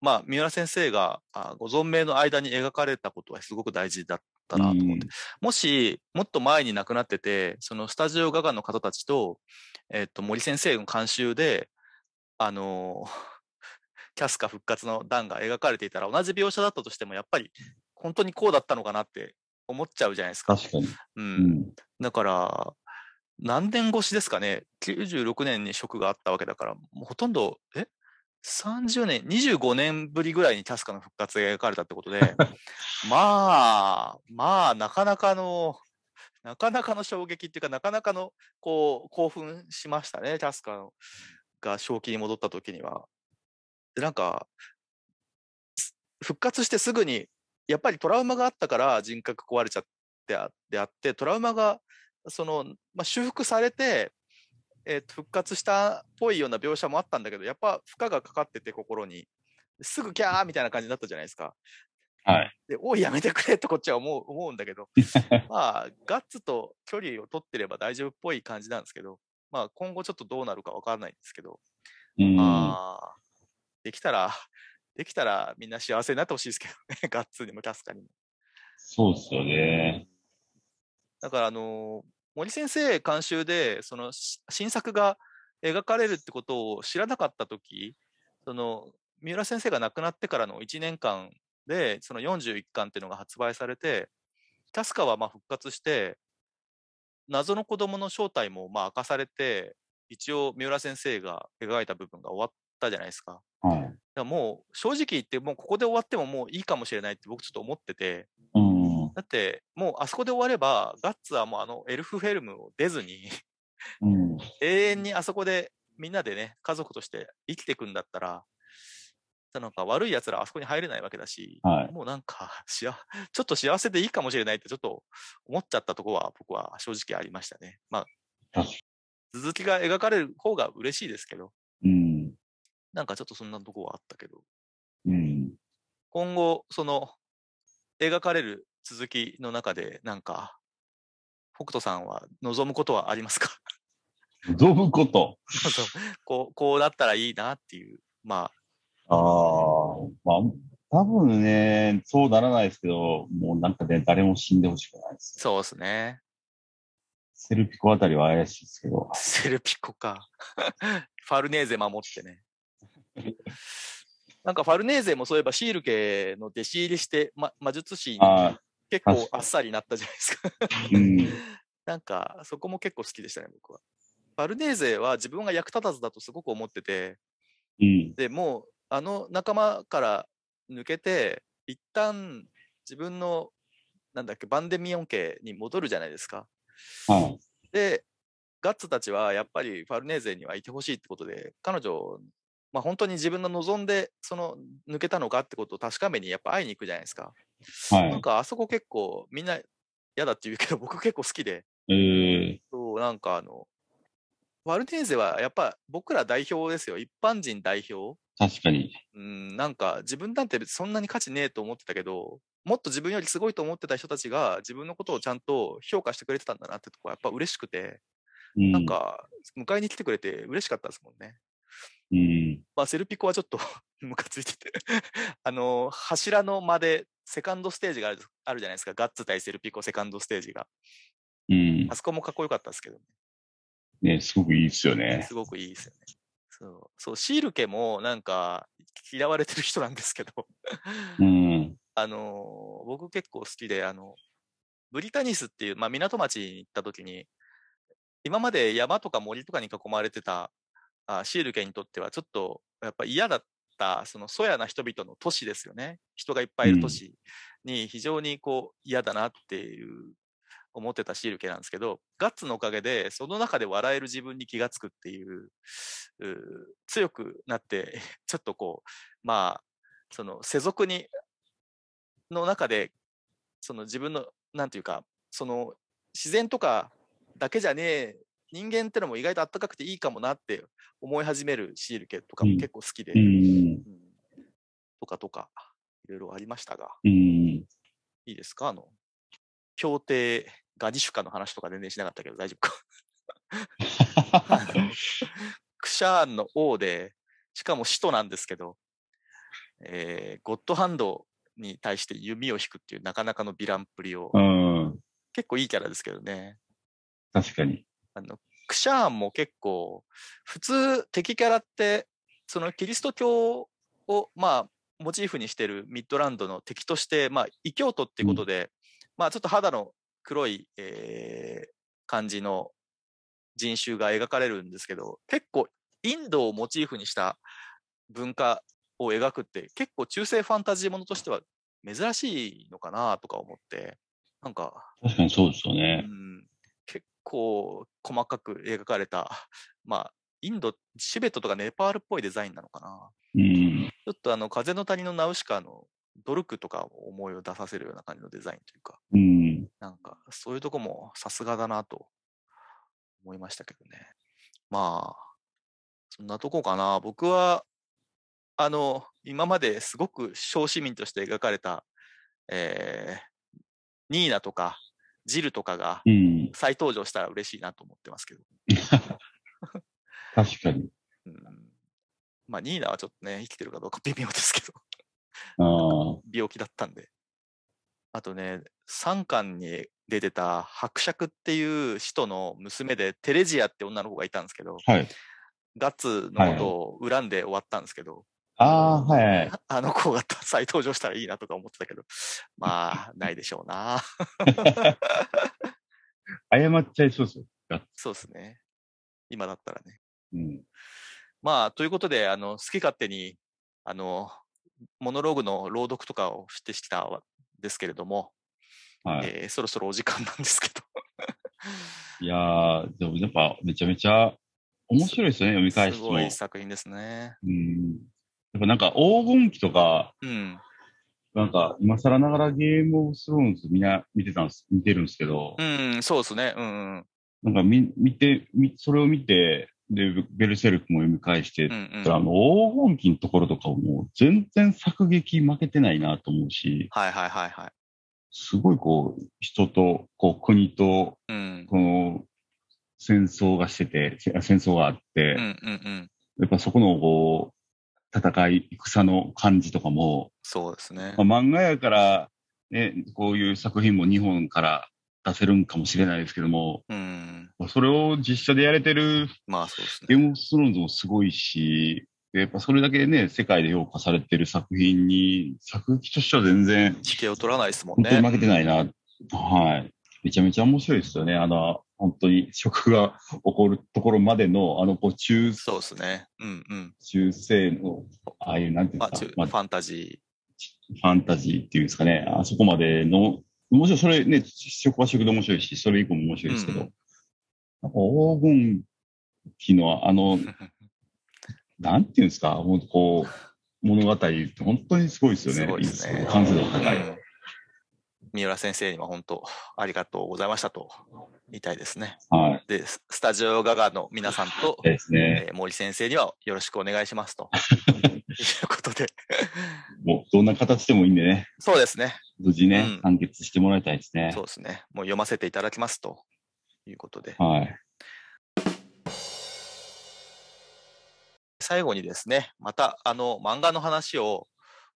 まあ、三浦先生があご存命の間に描かれたことはすごく大事だったなと思って、もし、もっと前に亡くなってて、そのスタジオ画家の方たちと、えっ、と、森先生の監修で、あのー キャスカ復活の段が描かれていたら、同じ描写だったとしても、やっぱり、本当にこうだったのかなって思っちゃうじゃないですか。確かに。う。うんん。だから、何年越しですかね、96年に職があったわけだから、もうほとんど、え？?30 年、25年ぶりぐらいにキャスカの復活が描かれたってことで、まあ、まあ、なかなかの、なかなかの衝撃っていうか、なかなかの、こう、興奮しましたね、キャスカのが正気に戻った時には。で、なんか、す復活してすぐに、やっぱりトラウマがあったから人格壊れちゃってあであって、トラウマがその、まあ、修復されて、えーと復活したっぽいような描写もあったんだけど、やっぱ負荷がかかってて心に、すぐキャーみたいな感じになったじゃないですか。はい。で、おい、やめてくれとこっちは思う思うんだけど、まあ、ガッツと距離を取ってれば大丈夫っぽい感じなんですけど、まあ、今後ちょっとどうなるかわからないんですけど、うん。まあ、できたら、できたらみんな幸せになってほしいですけどね、ガッツにもキャスカにも。そうっすよね。だから、あの森先生監修で、そのし新作が描かれるってことを知らなかったとき、その、三浦先生が亡くなってからの1年間で、その41巻っていうのが発売されて、キャスカはまあ復活して、謎の子供の正体もまあ明かされて、一応三浦先生が描いた部分が終わっったじゃないですか。はい。だからもう正直言って、もうここで終わってももういいかもしれないって僕ちょっと思ってて、うん。だってもうあそこで終われば、ガッツはもうあのエルフフェルムを出ずに、うん。永遠にあそこでみんなでね、家族として生きていくんだったら、なんか悪い奴らはあそこに入れないわけだし、はい。もうなんか、しあ、ちょっと幸せでいいかもしれないってちょっと思っちゃったところは僕は正直ありましたね。まあ続きが描かれる方が嬉しいですけど、うん。なんかちょっとそんなところはあったけど、うん。今後、その、描かれる続きの中で、なんか、北斗さんは望むことはありますか？望むこと？こう、こうなったらいいなっていう、まああ、まあ、多分ね、そうならないですけど、もうなんかね、誰も死んでほしくないですあ、。そうですね。セルピコあたりは怪しいですけど。セルピコか。ファルネーゼ守ってね。なんかファルネーゼもそういえばシール家の弟子入りして、ま、魔術師にああ、結構あっさりなったじゃないですか。うん。なんかそこも結構好きでしたね、僕は。ファルネーゼは自分が役立たずだとすごく思ってて、うん。でもうあの仲間から抜けて、一旦自分のなんだっけ、バンデミオン家に戻るじゃないですか。はい。で、ガッツたちはやっぱりファルネーゼにはいてほしいってことで、彼女、まあ、本当に自分の望んでその抜けたのかってことを確かめにやっぱ会いに行くじゃないですか。はい。なんかあそこ結構みんな嫌だって言うけど僕結構好きで、ええそうなんかあの、ファルネーゼはやっぱ僕ら代表ですよ。一般人代表。確かに。うん、なんか自分なんてそんなに価値ねえと思ってたけど、もっと自分よりすごいと思ってた人たちが自分のことをちゃんと評価してくれてたんだなってとこはやっぱ嬉しくて、うん。なんか迎えに来てくれて嬉しかったですもんね。うん。まあセルピコはちょっと ムカついててあの、柱の間でセカンドステージがあるあるじゃないですか。ガッツ対セルピコセカンドステージが。うんあ。そこもかっこよかったですけどね。ね、すごくいいですよね。すごくいいですよね。そう、そうシール家もなんか嫌われてる人なんですけど、うん。あのー僕結構好きで、あの、ブリタニスっていう、まあ、港町に行った時に、今まで山とか森とかに囲まれてたあシール家にとってはちょっとやっぱ嫌だった、そのそやな人々の都市ですよね。人がいっぱいいる都市に非常にこう嫌だなっていう思ってたシール家なんですけど、ガッツのおかげでその中で笑える自分に気がつくっていう、うー強くなって、ちょっとこう、まあ、その世俗にの中で、その自分の、なんていうか、その自然とかだけじゃねえ、人間ってのも意外とあったかくていいかもなって思い始めるシールケとかもうん結構好きで、うん。うんとかとか、いろいろありましたが、うん。いいですか？あの、協定ガニシュカの話とか全然しなかったけど大丈夫か？クシャーンの王で、しかも使徒なんですけど、えーゴッドハンドに対して弓を引くっていうなかなかのヴィランっぷりを、うん。結構いいキャラですけどね。確かに。あの、クシャーンも結構、普通敵キャラって、そのキリスト教を、まあ、モチーフにしてるミッドランドの敵として、まあ、異教徒っていうことで、まあ、ちょっと肌の黒い、えー感じの人種が描かれるんですけど、結構インドをモチーフにした文化を描くって、結構中世ファンタジーものとしては珍しいのかなとか思って、なんか、確かにそうですようね。ん、結構細かく描かれた、まあ、インド、チベットとかネパールっぽいデザインなのかな。うん。ちょっとあの、風の谷のナウシカのドルクとかを思いを出させるような感じのデザインというか、うん。なんか、そういうとこもさすがだなと思いましたけどね。まあ、そんなとこかな。僕は、あの、今まですごく小市民として描かれた、えー、ニーナとか、ジルとかがうん。再登場したら嬉しいなと思ってますけど。確かに。うん、まあ、ニーナはちょっとね、生きてるかどうか微妙ですけど。病気だったんで。あとね、3巻に出てた伯爵っていう人の娘でテレジアって女の子がいたんですけど、はい。ガッツのことを恨んで終わったんですけど、ああ、はいはい。あの子が再登場したらいいなとか思ってたけど、まあ、ないでしょうな。謝っちゃいそうですよ。そうですね。今だったらね。うん。まあ、ということで、あの、好き勝手に、あの、モノローグの朗読とかをしてきたんですけれども、はい。えーそろそろお時間なんですけど。いやー、でもやっぱめちゃめちゃ面白いですよね、読み返しても。すごい作品ですね。うん。やっぱなんか黄金期とか、うん。なんか今更ながらゲームオブスローンズみんな見てたんです、見てるんですけど、うん、そうですね。うんうん。なんか見、見て、みそれを見て、で、ベルセルクも読み返して、うんうん。あの、黄金期のところとかも全然作劇負けてないなと思うし、はいはいはいはい。すごいこう、人と、こう、国と、うん。この、戦争がしてて、せ戦争があって、うんうんうん。やっぱそこの、こう、戦い、戦の感じとかも、そうですね。まあ、漫画やから、ね、こういう作品も日本から出せるんかもしれないですけども、うん。それを実写でやれてるまあそうですねゲー。ムオブスローンズもすごいし、やっぱそれだけね、世界で評価されてる作品に、作劇としては全然、地形を取らないですもんね。本当に負けてないな。はい。めちゃめちゃ面白いですよね。あの、本当に食が起こるところまでの、あの、こう中、そうですね。うんうん。中世の、ああいう、なんていうんまあ、ですか、まあファンタジファンタジーっていうんですかね、あそこまでの、もちろんそれね、食は食で面白いし、それ以降も面白いですけど、うんなんか黄金期のあの、ー。なんていうんですか、もうこう、物語って本当にすごいですよね。すごいですね完成度が高い。うん三浦先生には本当ありがとうございましたと言いたいですね。はい。で、ススタジオガガの皆さんと、ですね。えー森先生にはよろしくお願いしますと。いうことで。もうどんな形でもいいんでね、そうですね。無事ね、うん完結してもらいたいですねそう。ですね。もう読ませていただきますということで。はい。最後にですね、またあの漫画の話を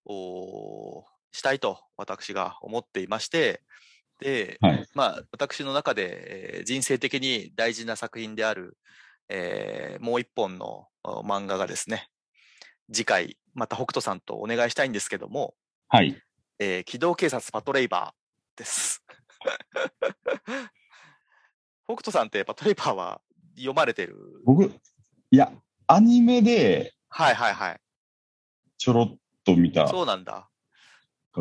おーしたいと私が思っていまして、で、はい。まあ私の中で、えー人生的に大事な作品である、えーもう一本のお漫画がですね、次回また北斗さんとお願いしたいんですけども、はい。えー機動警察パトレイバーです。北斗さんってパトレイバーは読まれてる？僕、いや、アニメではいはいはい。ちょろっと見たそうなんだ。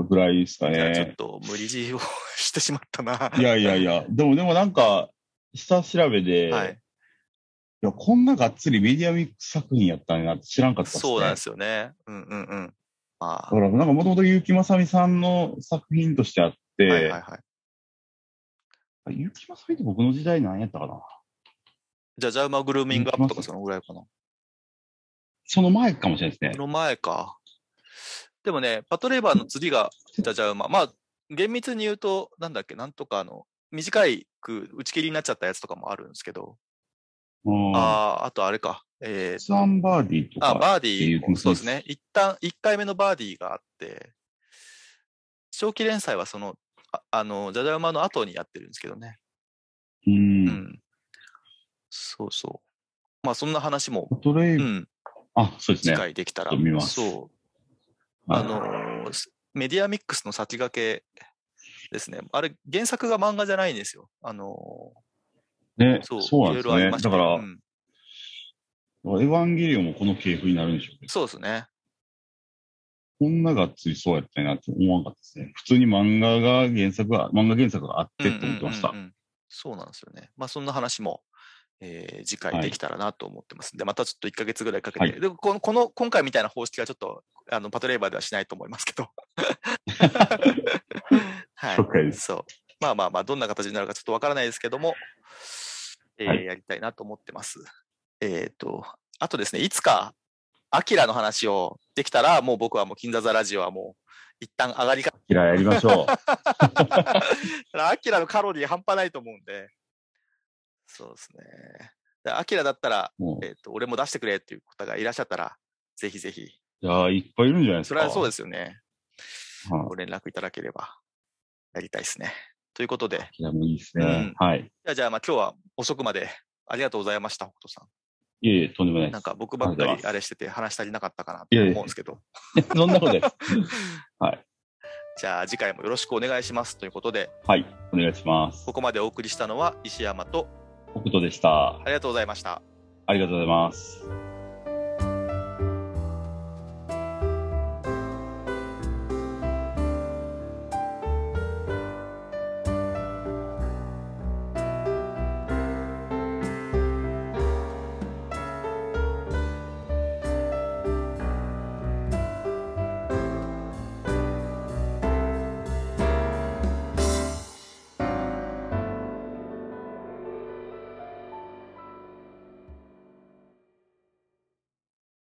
ぐらいですかじゃあちょっね。と無理強いをしてしまったな。いやいやいや、でもでもなんか、下調べで、はい。いや、こんながっつりメディアミックス作品やったんやなって知らんかったっすね。そうなんですよね。うんうんうん。まあだか、ら、なんかもともと結城まさみさんの作品としてあって、はいはいはい。結城まさみって僕の時代何やったかな？じゃじゃ馬グルーミングアップとかそのぐらいかな？その前かもしれないですねそ。の前か。でもね、パトレーバーの次がじゃじゃ馬。まあ、厳密に言うと、なんだっけ、なんとかあの、短いく打ち切りになっちゃったやつとかもあるんですけど、うん。ああ、あとあれか、えースワンバーディーとか。あ、バーディーもそうですね。一旦、一回目のバーディーがあって、長期連載はその、ああの、じゃじゃ馬の後にやってるんですけどね。う。うんん。そうそう。まあ、そんな話も、トレイ、うん、あ、そうです次ね。回できたら。そう。はいあのメディアミックスの先駆けですね。あれ、原作が漫画じゃないんですよ。あのね、ー、そう、そうなんですね。いろいろありましただから、うんエヴァンゲリオンもこの系譜になるんでしょうけど、そうですね。こんながっつりそうやったなって思わなかったですね。普通に漫画が原作が、漫画原作があってって思ってました。うんうんうんうんそうなんですよね。まあ、そんな話も、えー次回できたらなと思ってますんで、またちょっと1ヶ月ぐらいかけて、はいでこの、この、今回みたいな方式はちょっと、あの、パトレーバーではしないと思いますけど。はい。そう。まあまあまあ、どんな形になるかちょっとわからないですけども、えーはいやりたいなと思ってます。えっ、と、あとですね、いつか、アキラの話をできたら、もう僕はもう、金座座ラジオはもう、一旦上がりか、嫌いやりましょう。アキラのカロリー半端ないと思うんで、そうですね。でアキラだったら、もうえっ、と、俺も出してくれっていう方がいらっしゃったら、ぜひぜひ、いやーいっぱいいるんじゃないですか。それはそうでですよね。す。はいご連絡いただければ、やりたいですね。ということで、いや、もういいですね。うんはい。じゃあ、じゃあ、まあ今日は遅くまでありがとうございました、北斗さいえいえ、とんでもないん。です。なんか僕ばっかありがとうございますりあれしてて話足りなかったかなと思うんですけど、そんなことです。じゃあ次回もよろしくお願いしますということで、はい。お願いします。ここまでお送りしたのは石山と北斗でした。ありがとうございました。ありがとうございます。